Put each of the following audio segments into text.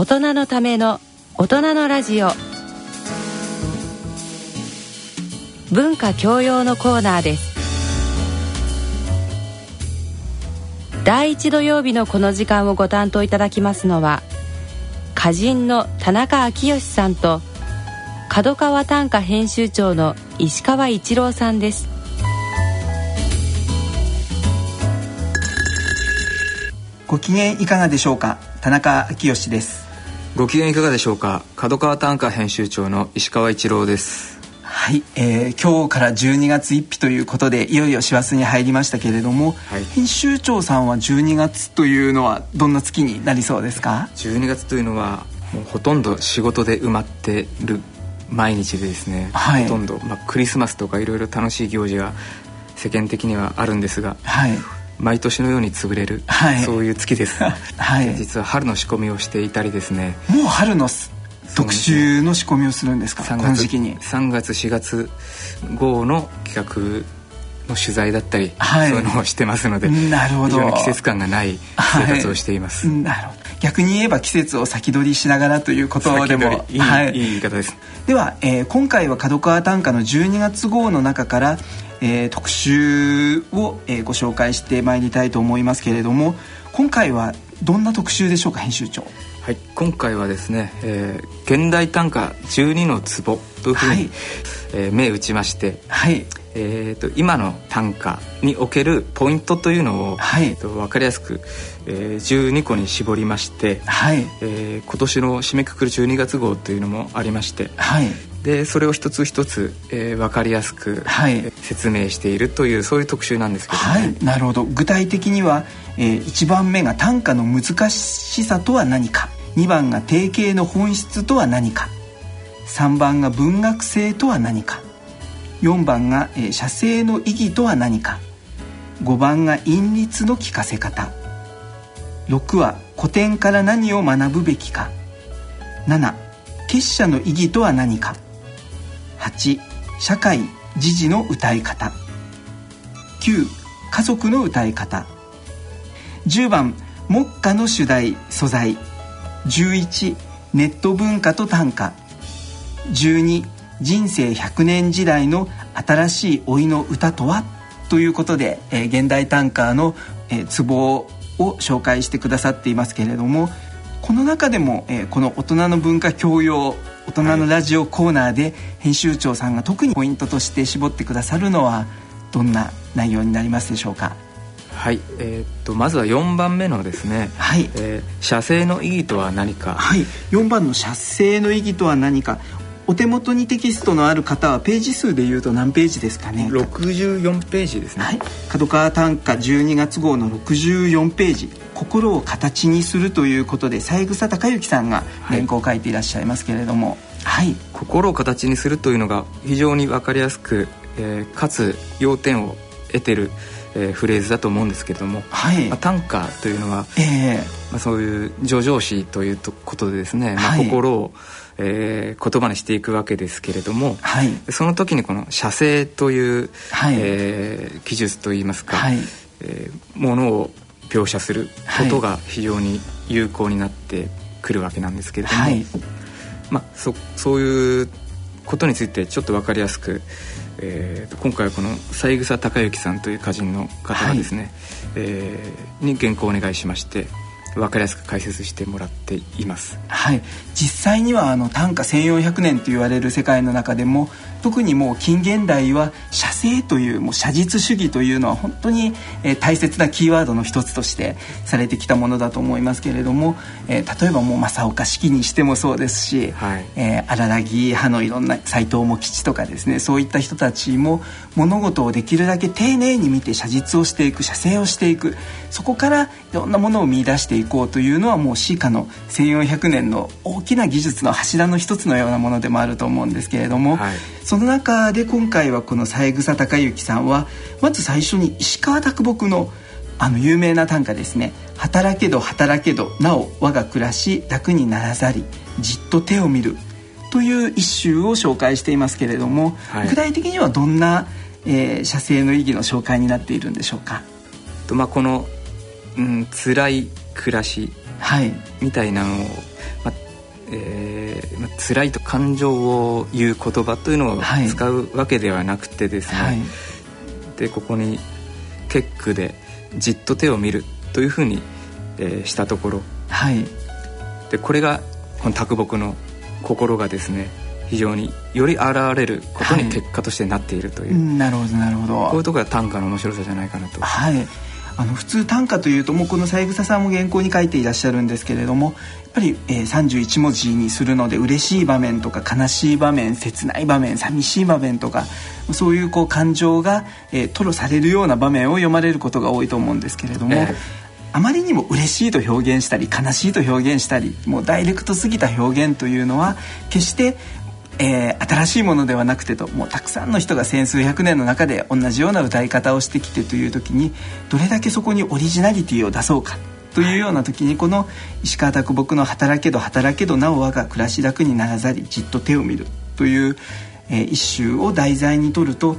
大人のための大人のラジオ。文化教養のコーナーです。第1土曜日のこの時間をご担当いただきますのは歌人の田中昭義さんと角川短歌編集長の石川一郎さんです。ご機嫌いかがでしょうか？田中昭義です。ご機嫌いかがでしょうか？角川短歌編集長の石川一郎です。はい、えー、今日から12月1日ということでいよいよ師走に入りましたけれども、はい、編集長さんは12月というのはどんな月になりそうですか？12月というのはもうほとんど仕事で埋まってる毎日でですね、はい、ほとんど、まあ、クリスマスとかいろいろ楽しい行事が世間的にはあるんですが、はい、毎年のように潰れる、はい、そういう月です、はい、実は春の仕込みをしていたりですね。もう春の特集の仕込みをするんですか？この時期に。3月4月号の企画の取材だったり、はい、そういうのをしてますのでなるほど。非常に季節感がない生活をしています、はい、なるほど逆に言えば季節を先取りしながらということでもいい,、はい、いい言い方です。では、えー、今回は角川短歌の12月号の中からえー、特集を、えー、ご紹介してまいりたいと思いますけれども今回はどんな特集でしょうか編集長？はい。今回はですね、えー、現代短歌12の壺というふうに、はい、えー、目打ちまして、はいえーと、今の短歌におけるポイントというのを、はい、と分かりやすく、えー、12個に絞りまして、はい。えー、今年の締めくくる12月号というのもありまして、はい、でそれを一つ一つ、えー、分かりやすく、はい、説明しているというそういう特集なんですけど、ね、はい、なるほど。具体的には、えー、1番目が短歌の難しさとは何か。2番が定型の本質とは何か。3番が文学性とは何か4番が、えー、写生の意義とは何か。5番が韻律の聞かせ方。6は古典から何を学ぶべきか。7結社の意義とは何か。8社会時事の歌い方。9家族の歌い方。10番目下の主題素材。11ネット文化と短歌。12人生100年時代の新しい老いの歌とは？ということで、えー、現代短歌の、えー、ツボを紹介してくださっていますけれどもこの中でも、えー、この大人の文化教養大人のラジオコーナーで編集長さんが特にポイントとして絞ってくださるのはどんな内容になりますでしょうか？はい、えー、っとまずは4番目のですね、はい。えー、写生の意義とは何か？はい。4番の写生の意義とは何か？お手元にテキストのある方はページ数でいうと何ページですかね？64ページですね、はい、角川短歌12月号の64ページ。心を形にするということで三枝隆之さんが原稿を書いていらっしゃいますけれども、はい、心を形にするというのが非常に分かりやすく、えー、かつ要点を得てる、えー、フレーズだと思うんですけれども、はい。まあ、短歌というのは、えーまあ、そういう叙情詩ということでですね、まあ、心を、えー、言葉にしていくわけですけれども、はい、その時にこの写生という、はい、えー、技術といいますか、はい、えー、ものを描写することが非常に有効になってくるわけなんですけれども、はい、まあ、そそういうことについてちょっと分かりやすく、えー、今回はこの三枝隆之さんという歌人の方がですね、はい、えー、に原稿をお願いしまして分かりやすく解説してもらっています。はい、実際にはあの短歌1400年と言われる世界の中でも特にもう近現代は写生というもう写実主義というのは本当に、えー、大切なキーワードの一つとしてされてきたものだと思いますけれども、えー、例えばもう正岡子規にしてもそうですし、はい、えー、荒良木派のいろんな斎藤茂吉とかですねそういった人たちも物事をできるだけ丁寧に見て写実をしていく写生をしていくそこからいろんなものを見出していこうというのはもう詩歌の1400年の大きな技術の柱の一つのようなものでもあると思うんですけれども、はいその中で今回はこの三枝隆之さんはまず最初に石川啄木のあの有名な短歌ですね「働けど働けどなお我が暮らし楽にならざりじっと手を見る」という一首を紹介していますけれども、はい、具体的にはどんな、えー、写生の意義の紹介になっているんでしょうか？とまあ、この、うん、辛い暮らしみたいなのを、まえーまあ、辛いと感情を言う言葉というのを使うわけではなくてですね、はい、でここに結句で「じっと手を見る」というふうに、えー、したところ、はい、でこれがこの卓木の心がですね非常により現れることに結果としてなっているという、はい、なるほどなるほど。こういうところが短歌の面白さじゃないかなと。はいあの普通短歌というともうこの三枝さんも原稿に書いていらっしゃるんですけれどもやっぱり、えー、31文字にするので嬉しい場面とか悲しい場面切ない場面寂しい場面とかそういうこう感情が、えー、吐露されるような場面を読まれることが多いと思うんですけれども。えーあまりにも嬉しいと表現したり悲しいと表現したりもうダイレクトすぎた表現というのは決してえー、新しいものではなくてともうたくさんの人が千数百年の中で同じような歌い方をしてきてという時にどれだけそこにオリジナリティを出そうかというような時にこの石川啄木の「働けど働けどなお我が暮らし楽にならざりじっと手を見る」という、えー、一首を題材にとると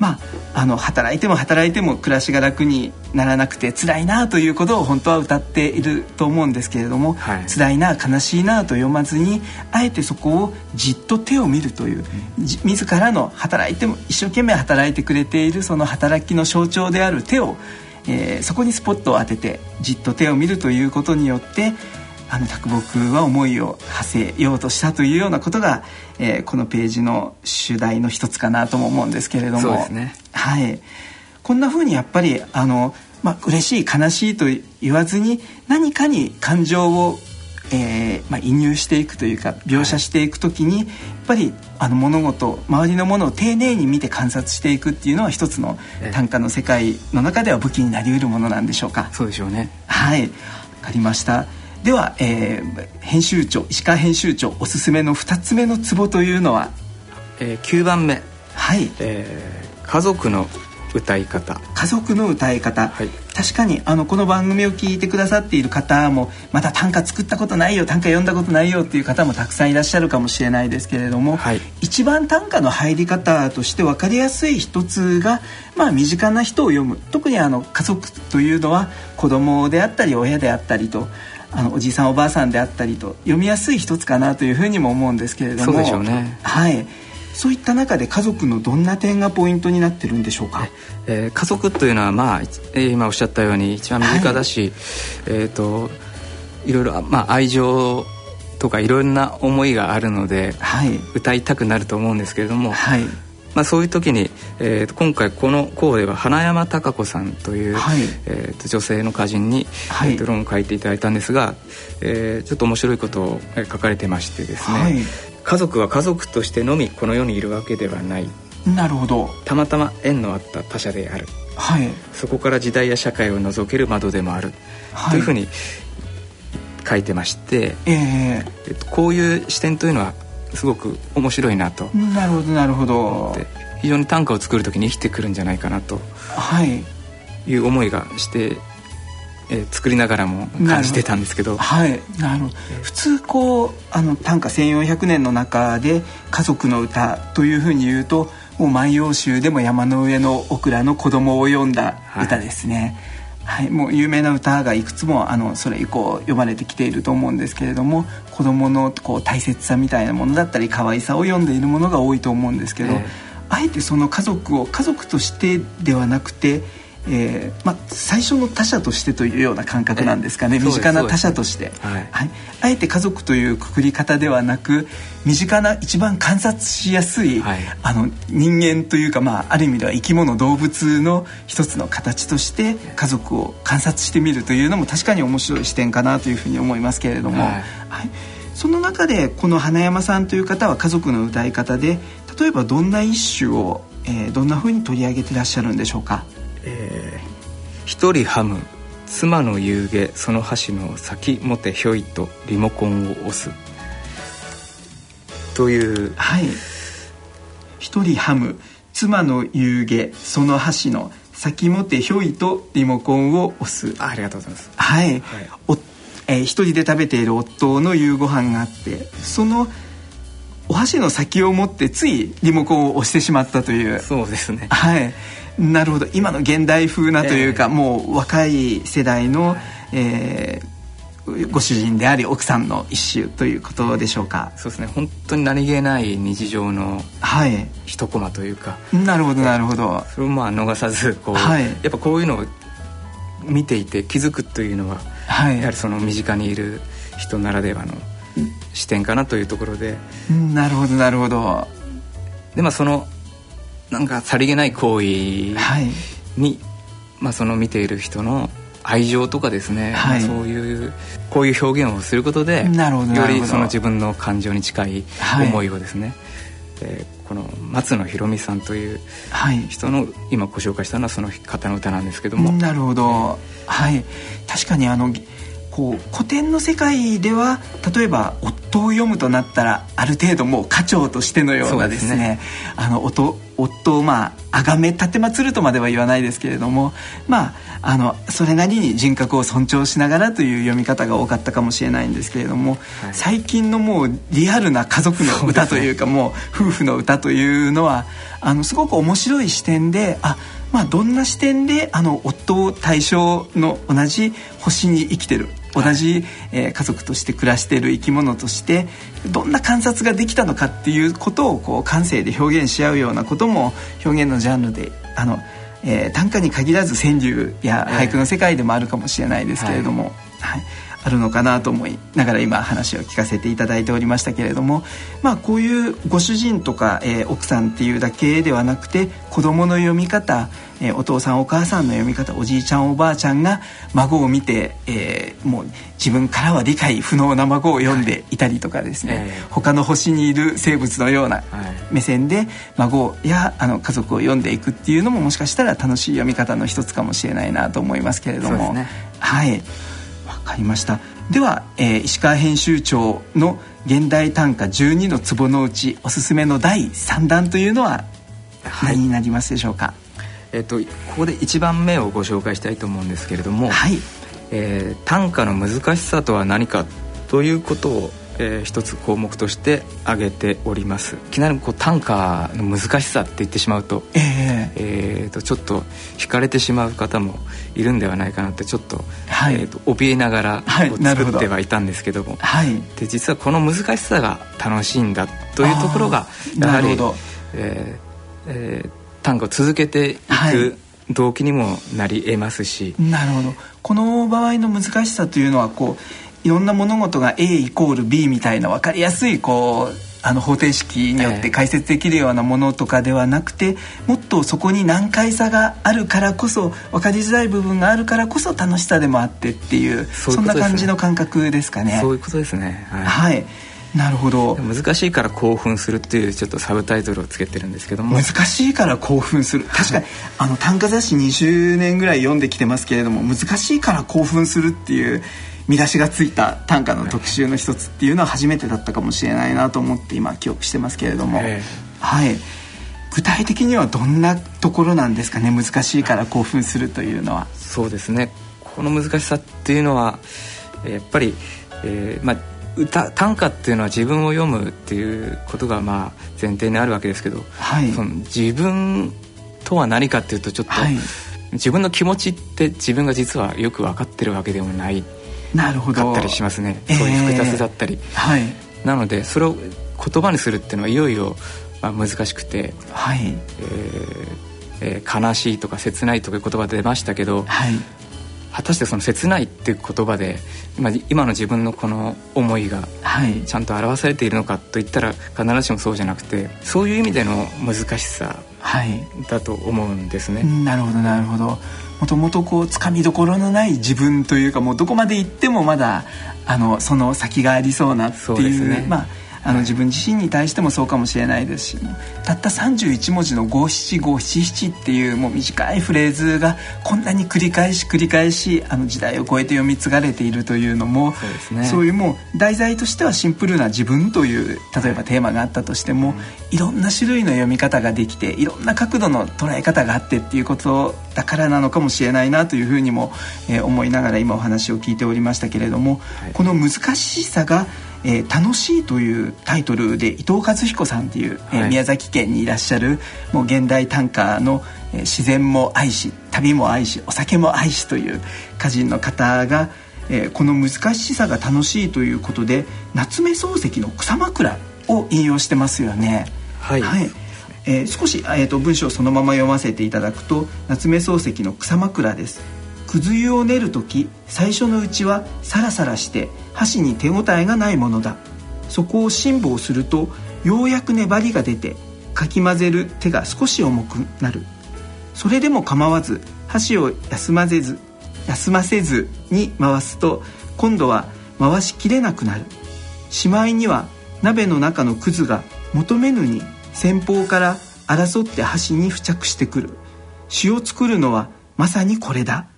まあ、あの働いても働いても暮らしが楽にならなくて辛いなということを本当は歌っていると思うんですけれども、はい、辛いな悲しいなと読まずにあえてそこをじっと手を見るという、自らの働いても一生懸命働いてくれているその働きの象徴である手を、えー、そこにスポットを当ててじっと手を見るということによってあの卓木は思いを馳せようとしたというようなことが、えー、このページの主題の一つかなとも思うんですけれども、ね、はい、こんなふうにやっぱりあの、まあ嬉しい悲しいと言わずに何かに感情をえーまあ、移入していくというか描写していく時に、やっぱりあの物事周りのものを丁寧に見て観察していくっていうのは一つの短歌の世界の中では武器になりうるものなんでしょうか。そうでしょうね。はい。わかりましたでは、えー、編集長石川編集長おすすめの2つ目のツボというのは、えー、9番目。はい、えー、家族の歌い方。家族の歌い方、はい、確かにあのこの番組を聞いてくださっている方もまだ短歌作ったことないよ短歌読んだことないよっていう方もたくさんいらっしゃるかもしれないですけれども、はい、一番短歌の入り方として分かりやすい一つが、まあ、身近な人を読む。特にあの家族というのは子供であったり親であったりとあのおじいさんおばあさんであったりと読みやすい一つかなというふうにも思うんですけれどもそうでしょうね。はい。そういった中で家族のどんな点がポイントになってるんでしょうか、えー、家族というのは、まあ、えー、今おっしゃったように一番身近だし、はい、えーと、いろいろ、まあ、愛情とかいろんな思いがあるので、はい、歌いたくなると思うんですけれども、はいまあ、そういう時に、えー、と今回この項では花山貴子さんという、はい、えー、と女性の歌人に、はい、えー、と論を書いていただいたんですが、えー、ちょっと面白いことを書かれてましてですね、はい、家族は家族としてのみこの世にいるわけではない。なるほど。たまたま縁のあった他者である、はい、そこから時代や社会を覗ける窓でもある、はい、というふうに書いてまして、えー。えっと、こういう視点というのはすごく面白いなと。なるほどなるほど。非常に短歌を作る時に生きてくるんじゃないかなと。い。う思いがして、えー、作りながらも感じてたんですけど。はい。なるほど。普通こうあの短歌1400年の中で家族の歌というふうに言うともう「万葉集」でも山の上のオクラの子供を読んだ歌ですね、はいはい、もう有名な歌がいくつもあのそれ以降読まれてきていると思うんですけれども子どものこう大切さみたいなものだったり可愛さを読んでいるものが多いと思うんですけど、えー、あえてその家族を家族としてではなくてえーま、最初の他者としてというような感覚なんですかね。身近な他者として、はい、はい、あえて家族というくくり方ではなく身近な一番観察しやすい、はい、あの人間というか、まあ、ある意味では生き物動物の一つの形として家族を観察してみるというのも確かに面白い視点かなというふうに思いますけれども、はい、はい、その中でこの花山さんという方は家族の歌い方で例えばどんな一首を、えー、どんなふうに取り上げてらっしゃるんでしょうか？えー、一人ハム妻の夕げその箸の先もてひょいとリモコンを押すという。はい。一人ハム妻の夕げその箸の先もてひょいとリモコンを押す。ありがとうございます。はい、はい、おえー、一人で食べている夫の夕ご飯があってそのお箸の先を持ってついリモコンを押してしまったという。そうですね。はいなるほど。今の現代風なというか、えー、もう若い世代の、えー、ご主人であり奥さんの一種ということでしょうか。そうですね。本当に何気ない日常の一コマというか、はい、なるほどなるほど。それをまあ逃さずこう、はい、やっぱこういうのを見ていて気づくというのは、はい、やはりその身近にいる人ならではの視点かなというところで、なるほどなるほど。でまあそのなんかさりげない行為に、はい、まあ、その見ている人の愛情とかですね、はい、そういうこういう表現をすることでよりその自分の感情に近い思いをですね、はい、えー、この松野博美さんという人の、今ご紹介したのはその方の歌なんですけども。なるほど、はい。確かにあのこう古典の世界では例えば夫を読むとなったらある程度もう家長としてのようなですね、ね、あの夫夫をまあ崇め奉るとまでは言わないですけれどもまああのそれなりに人格を尊重しながらという読み方が多かったかもしれないんですけれども、はい、最近のもうリアルな家族の歌というかもう夫婦の歌というのはあのすごく面白い視点であまあどんな視点であの夫を対象の同じ星に生きてる同じ、えー、家族として暮らしている生き物としてどんな観察ができたのかっていうことをこう感性で表現し合うようなことも表現のジャンルであの、えー、短歌に限らず川柳や俳句の世界でもあるかもしれないですけれども、はい、はいあるのかなと思いながら今話を聞かせていただいておりましたけれどもまあこういうご主人とか、えー、奥さんっていうだけではなくて子供の読み方、えー、お父さんお母さんの読み方おじいちゃんおばあちゃんが孫を見て、えー、もう自分からは理解不能な孫を読んでいたりとかですね、はい、他の星にいる生物のような目線で孫やあの家族を読んでいくっていうのももしかしたら楽しい読み方の一つかもしれないなと思いますけれども、ね、はい。かりました。では、えー、石川編集長の現代短歌12の壺のうちおすすめの第3弾というのは何になりますでしょうか、はい、えっ、とここで1番目をご紹介したいと思うんですけれども、はい。えー、短歌の難しさとは何かということをえー、一つ項目として挙げております。いきなりこう短歌の難しさって言ってしまうと,、えー、えーとちょっと惹かれてしまう方もいるんではないかなってちょっと,、はい、えーと、怯えながらこう作ってはいたんですけども、はい、で実はこの難しさが楽しいんだというところがやはり、えーえー、短歌を続けていく、はい。動機にもなり得ますし。なるほど。この場合の難しさというのはこういろんな物事が A イコール B みたいな分かりやすいこうあの方程式によって解説できるようなものとかではなくて、もっとそこに難解さがあるからこそ分かりづらい部分があるからこそ楽しさでもあってっていうそんな感じの感覚ですかね。そういうことですね。はい、はい。なるほど。難しいから興奮するっていうちょっとサブタイトルをつけてるんですけども。難しいから興奮する。確かにあの短歌雑誌20年ぐらい読んできてますけれども難しいから興奮するっていう見出しがついた短歌の特集の一つっていうのは初めてだったかもしれないなと思って今記憶してますけれども、はい。具体的にはどんなところなんですかね？難しいから興奮するというのは。そうですね。この難しさっていうのはやっぱり、えー、まあ歌短歌っていうのは自分を読むっていうことがまあ前提にあるわけですけど、はい、その自分とは何かっていうとちょっと、はい、自分の気持ちって自分が実はよく分かってるわけでもないなるほど。かったりしますね、そういう複雑だったり、はい、なのでそれを言葉にするっていうのはいよいよ、まあ、難しくて、はい。えーえー、悲しいとか切ないとかいう言葉出ましたけど、はい、果たしてその切ないっていう言葉で今今の自分のこの思いがちゃんと表されているのかといったら必ずしもそうじゃなくてそういう意味での難しさだと思うんですね。なるほどなるほどもともとこうつかみどころのない自分というかもうどこまで行ってもまだあのその先がありそうなっていう、ね、まああの自分自身に対してもそうかもしれないですしたった31文字の五七五七七っていうもう短いフレーズがこんなに繰り返し繰り返しあの時代を超えて読み継がれているというのもそうです、ね、そういうもう題材としてはシンプルな自分という例えばテーマがあったとしても、いろんな種類の読み方ができていろんな角度の捉え方があってっていうことだからなのかもしれないなというふうにも、えー、思いながら今お話を聞いておりましたけれども、はい、この難しさがえー、楽しいというタイトルで伊藤和彦さんっていう、えー、宮崎県にいらっしゃるもう現代短歌の、えー、自然も愛し旅も愛しお酒も愛しという歌人の方が、えー、この難しさが楽しいということで夏目漱石の草枕を引用してますよね。はい、はい。えー、少し、えーと、文章をそのまま読ませていただくと夏目漱石の草枕ですくず湯を練る時最初のうちはサラサラして箸に手応えがないものだ。そこを辛抱するとようやく粘りが出てかき混ぜる手が少し重くなる。それでも構わず箸を休ませず休ませずに回すと今度は回しきれなくなる。しまいには鍋の中のくずが求めぬに先方から争って箸に付着してくる。詩を作るのはまさにこれだ。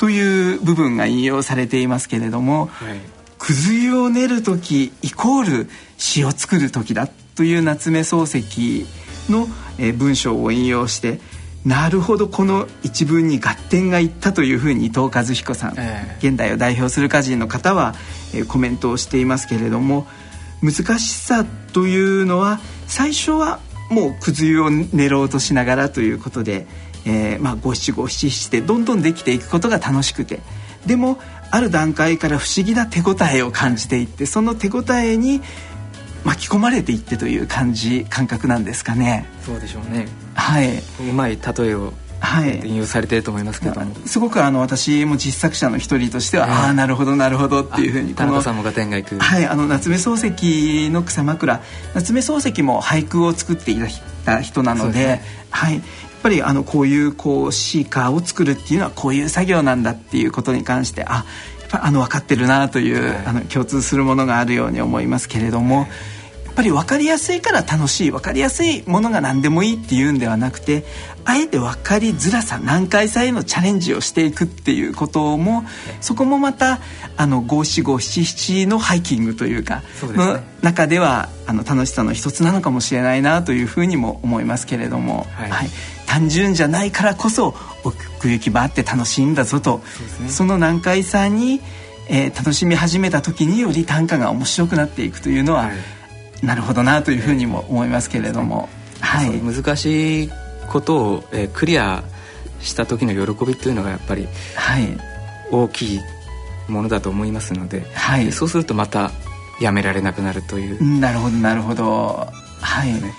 という部分が引用されていますけれども、はい、くず湯を練る時イコール詩を作る時だという夏目漱石の、え文章を引用してなるほどこの一文に合点がいったというふうに伊藤和彦さん、えー、現代を代表する歌人の方は、えー、コメントをしていますけれども難しさというのは最初はもうくず湯を練ろうとしながらということで、えー、まあ五七五七七でどんどんできていくことが楽しくてでもある段階から不思議な手応えを感じていってその手応えに巻き込まれていってという感じ感覚なんですかね。そうでしょうね。はい。うまい例えをはい、引用されてると思いますけどすごくあの私も実作者の一人としては、えー、ああなるほどなるほどっていうふうに田中さんも合点がいく。はいあの夏目漱石の草枕夏目漱石も俳句を作っていた人なので、ね、はい。やっぱりあのこういうこうシーカーを作るっていうのはこういう作業なんだっていうことに関してあやっぱあの分かってるなという、はい、あの共通するものがあるように思いますけれども。はいぱり分かりやすいから楽しい分かりやすいものが何でもいいっていうんではなくてあえて分かりづらさ難解さへのチャレンジをしていくっていうこともそこもまたあの五七五七七のハイキングというかの中ではあの楽しさの一つなのかもしれないなというふうにも思いますけれども、はい、はい、単純じゃないからこそ奥行きばあって楽しいんだぞとそ、ね,、その難解さに、えー、楽しみ始めた時により短歌が面白くなっていくというのは、はいなるほどなというふうにも思いますけれども、はい、難しいことを、えー、クリアした時の喜びというのがやっぱり、はい、大きいものだと思いますので、はい、そうするとまたやめられなくなるという。なるほどなるほど。はい、ね、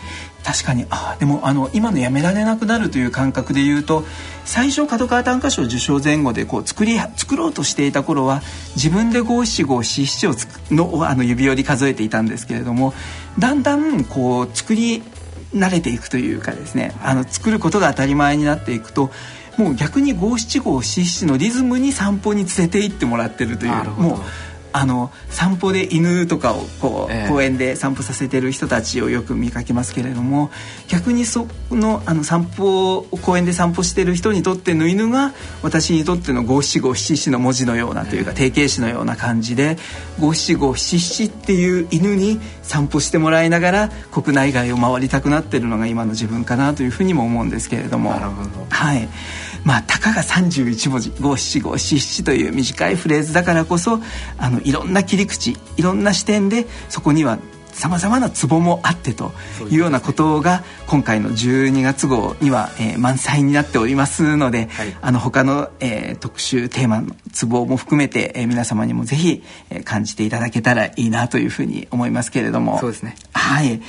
確かに。あでもあの今のやめられなくなるという感覚で言うと最初角川短歌賞受賞前後でこう作り作ろうとしていた頃は自分で五七五七七をのあの指折り数えていたんですけれどもだんだんこう作り慣れていくというかですねあの作ることが当たり前になっていくともう逆に五七五七七のリズムに散歩に連れて行ってもらってるというもうあの散歩で犬とかをこう、えー、公園で散歩させてる人たちをよく見かけますけれども逆にそのあの散歩公園で散歩してる人にとっての犬が私にとっての五七五七七の文字のようなというか、定型詞のような感じで五七五七七っていう犬に散歩してもらいながら国内外を回りたくなってるのが今の自分かなというふうにも思うんですけれども。はい、まあ、たかが31文字五七五七七という短いフレーズだからこそあのいろんな切り口いろんな視点でそこにはさまざまなツボもあってというようなことが今回の12月号には、えー、満載になっておりますので、はい、あの他の、えー、特集テーマのツボも含めて、えー、皆様にもぜひ、えー、感じていただけたらいいなというふうに思いますけれども。そうですね。はい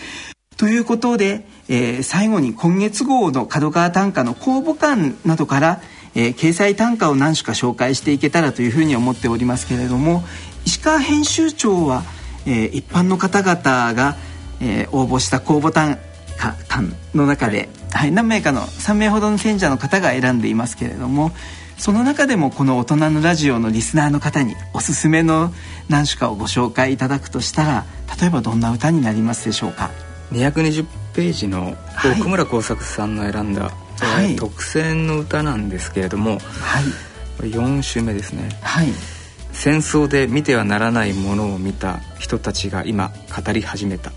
ということで、えー、最後に今月号の角川短歌の公募館などから、えー、掲載短歌を何種か紹介していけたらというふうに思っておりますけれども石川編集長は、えー、一般の方々が、えー、応募した公募短歌館の中で、はい、何名かの3名ほどの選者の方が選んでいますけれどもその中でもこの大人のラジオのリスナーの方におすすめの何種かをご紹介いただくとしたら例えばどんな歌になりますでしょうか。220ページの奥村耕作さんの選んだ、はい、特選の歌なんですけれども、はい、4首目ですね、はい、戦争で見てはならないものを見た人たちが今語り始めた。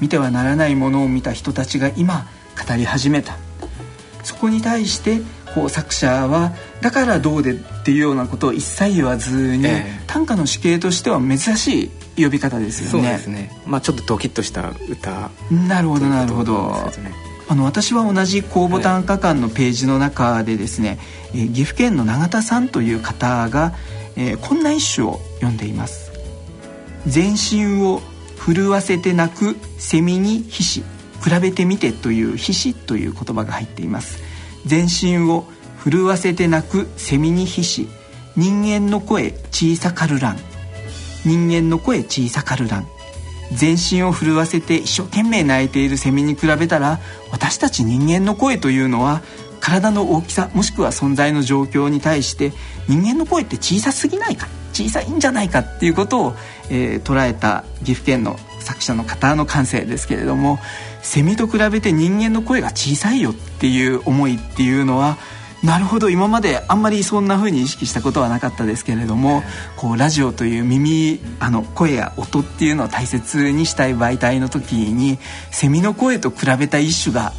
見てはならないものを見た人たちが今語り始めた。そこに対してこう作者はだからどうでっていうようなことを一切言わずに、えー、短歌の死刑としては珍しい呼び方ですよね。そうですね。まあちょっとドキッとした歌。なるほどなるほど。あの私は同じ公募短歌館のページの中でですね、はい、岐阜県の永田さんという方が、えー、こんな一首を読んでいます全身を震わせて泣くセミに皮脂比べてみてという皮脂という言葉が入っています全身を震わせて泣くセミに皮脂人間の声小さかるらん人間の声小さかるらん。全身を震わせて一生懸命泣いているセミに比べたら私たち人間の声というのは体の大きさもしくは存在の状況に対して人間の声って小さすぎないか小さいんじゃないかっていうことを、えー、捉えた岐阜県の作者の方の感性ですけれどもセミと比べて人間の声が小さいよっていう思いっていうのはなるほど今まであんまりそんな風に意識したことはなかったですけれどもこうラジオという耳あの声や音っていうのを大切にしたい媒体の時にセミの声と比べた一種が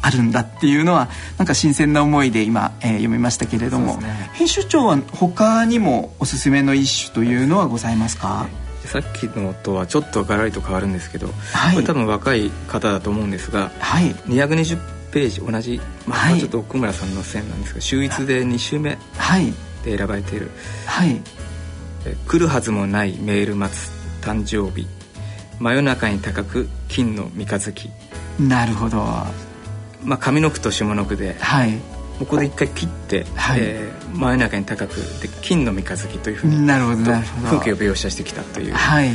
あるんだっていうのはなんか新鮮な思いで今、えー、読みましたけれども、ね、編集長は他にもおすすめの一種というのはございますか？さっきのとはちょっとガラリと変わるんですけど、はい、これ多分若い方だと思うんですが、はい、220ページ同じ、まあ、はい、ちょっと奥村さんの線なんですが秀逸で2週目で選ばれている「はい、来るはずもないメール待つ誕生日。真夜中に高く金の三日月」なるほど、まあ、上の句と下の句で、はい、ここで一回切って、はい。えー、真夜中に高くで金の三日月というふうになるほど。風景を描写してきたという、はい、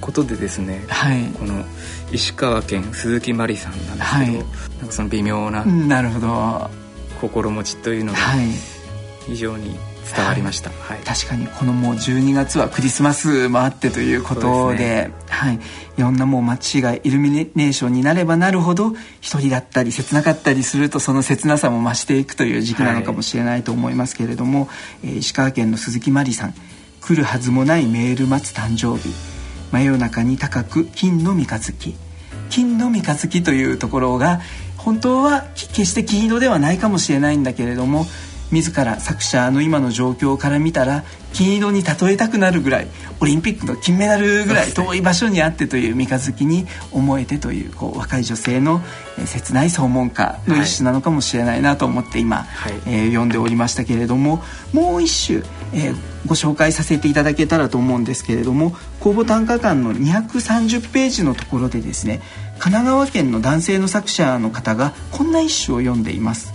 ことでですね、はい、この石川県鈴木真理さんなんですけど、はい、なんかその微妙ななるほど。心持ちというのが非常に伝わりました、はい、確かにこのもう12月はクリスマスもあってということでで、ね、はい、いろんなもう街がイルミネーションになればなるほど一人だったり切なかったりするとその切なさも増していくという時期なのかもしれないと思いますけれども、はい、えー、石川県の鈴木真理さん「来るはずもないメール待つ誕生日」真夜中に高く金の三日月。金の三日月というところが本当は決して金色ではないかもしれないんだけれども自ら作者の今の状況から見たら金色に例えたくなるぐらいオリンピックの金メダルぐらい遠い場所にあってという三日月に思えてというこう若い女性の切ない総門歌の一種なのかもしれないなと思って今、はい、えー、読んでおりましたけれどももう一種、えー、ご紹介させていただけたらと思うんですけれども公募短歌館の230ページのところでですね神奈川県の男性の作者の方がこんな一首を読んでいます。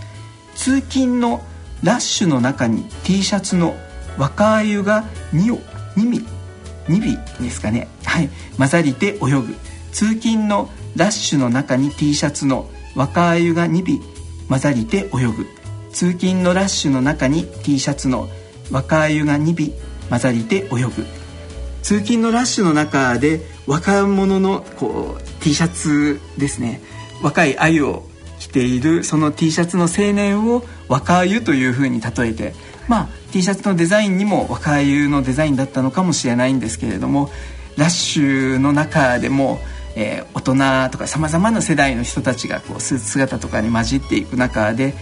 通勤のラッシュの中に T シャツの若鮎が2を2ミ2尾ですかね。はい。混ざりて泳ぐ。通勤のラッシュの中に T シャツの若鮎が2尾混ざりて泳ぐ。通勤のラッシュの中に T シャツの若鮎が2尾混ざりて泳ぐ。通勤のラッシュの中で若者のこう T シャツですね。若い鮎を着ているその T シャツの青年を若鮎というふうに例えてまあ T シャツのデザインにも若鮎のデザインだったのかもしれないんですけれどもラッシュの中でも、えー、大人とかさまざまな世代の人たちがこうスーツ姿とかに混じっていく中で、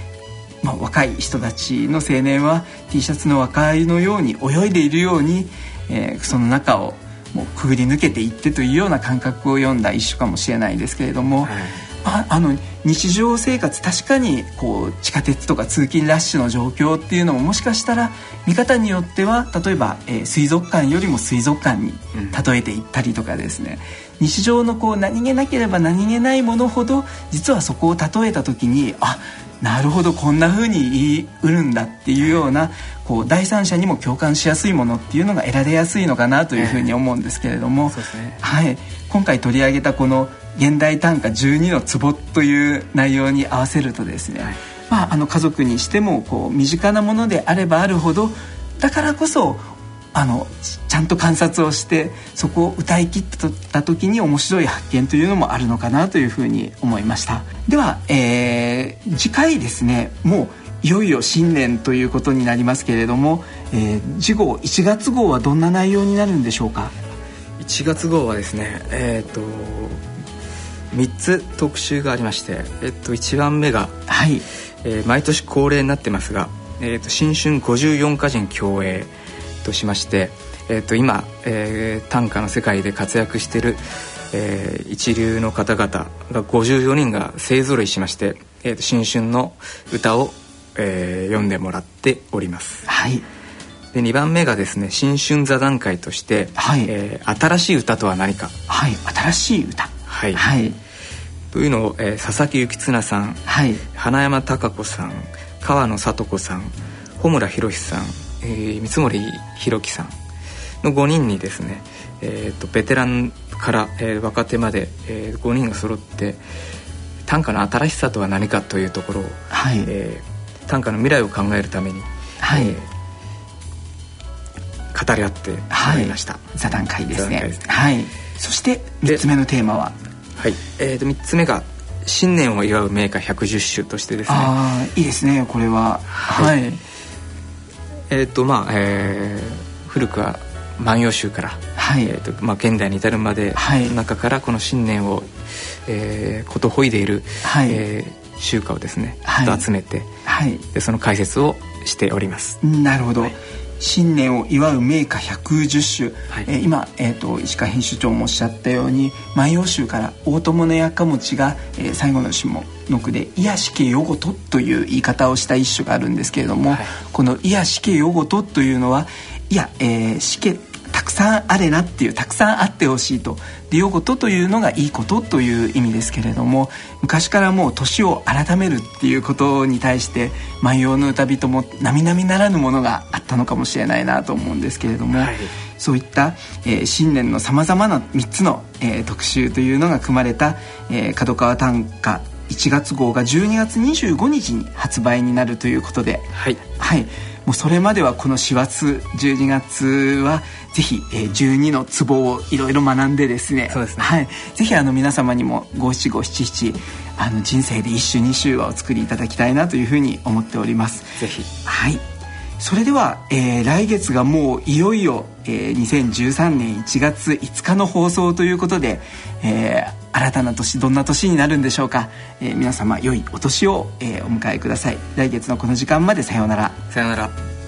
まあ、若い人たちの青年は T シャツの若鮎のように泳いでいるように、えー、その中をもうくぐり抜けていってというような感覚を読んだ一種かもしれないですけれども。はいああの日常生活確かにこう地下鉄とか通勤ラッシュの状況っていうのももしかしたら見方によっては例えば、えー、水族館よりも水族館に例えていったりとかですね、うん、日常のこう何気なければ何気ないものほど実はそこを例えた時にあなるほどこんな風に言いうるんだっていうようなこう第三者にも共感しやすいものっていうのが得られやすいのかなというふうに思うんですけれども、ね、はい、今回取り上げたこの現代短歌12の壺という内容に合わせるとですね、はい、まあ、あの家族にしてもこう身近なものであればあるほどだからこそあのちゃんと観察をしてそこを歌い切った時に面白い発見というのもあるのかなというふうに思いました。では、えー、次回ですねもういよいよ新年ということになりますけれども、えー、次号1月号はどんな内容になるんでしょうか？1月号はですねえっ、ー、と3つ特集がありまして、えっと、1番目が、はい。えー、毎年恒例になってますが「えーと、新春54歌人競泳」としまして、えーと、今、えー、短歌の世界で活躍している、えー、一流の方々が54人が勢ぞろいしまして、えーと、新春の歌を、えー、読んでもらっております。はい。で2番目がですね新春座談会として、はい。えー、新しい歌とは何か。はい。新しい歌。はい、はい、というのを、えー、佐々木幸綱さん、はい、花山貴子さん川野聡子さん穂村博さん、えー、三森弘樹さんの5人にですね、えーと、ベテランから、えー、若手まで、えー、5人が揃って短歌の新しさとは何かというところを、はい。えー、短歌の未来を考えるために、はい。えー、語り合ってまいりました、はい、座談会ですね。はい。そして3つ目のテーマは？はい、えー、と3つ目が新年を祝う名歌110首としてですね。ああいいですねこれは。はい、はい、えっ、ー、とまあ、えー、古くは「万葉集」から、はい。えーとまあ、現代に至るまでの中からこの新年を、えー、ことほいでいる、はい。えー、集歌をですね、はい、集めて、はい、でその解説をしております。なるほど、はい新年を祝う名歌110首、はい、えー、今、えーと、石川編集長もおっしゃったように「万葉集」から大友のやかもちが、えー、最後の下の句で「癒しけよごと」という言い方をした一首があるんですけれども、はい、この「癒しけよごと」というのはいや、えー、しけさんあれなっていうたくさんあってほしいと。でよことというのがいいことという意味ですけれども昔からもう年を改めるっていうことに対して「万葉の歌人」も並々ならぬものがあったのかもしれないなと思うんですけれども、はい、そういった、えー、新年のさまざまな3つの、えー、特集というのが組まれた「えー、角川短歌1月号が12月25日に発売になるということで、はい、はい、もうそれまではこの4月12月はぜひ、えー、12のツボをいろいろ学んでですね。そうですね、はい、ぜひあの皆様にも五七五七七あの人生で一首二首はお作りいただきたいなというふうに思っております。ぜひ。はい。それでは、えー、来月がもういよいよ、えー、2013年1月5日の放送ということで、えー、新たな年どんな年になるんでしょうか、えー、皆様良いお年を、えー、お迎えください。来月のこの時間までさようなら。さようなら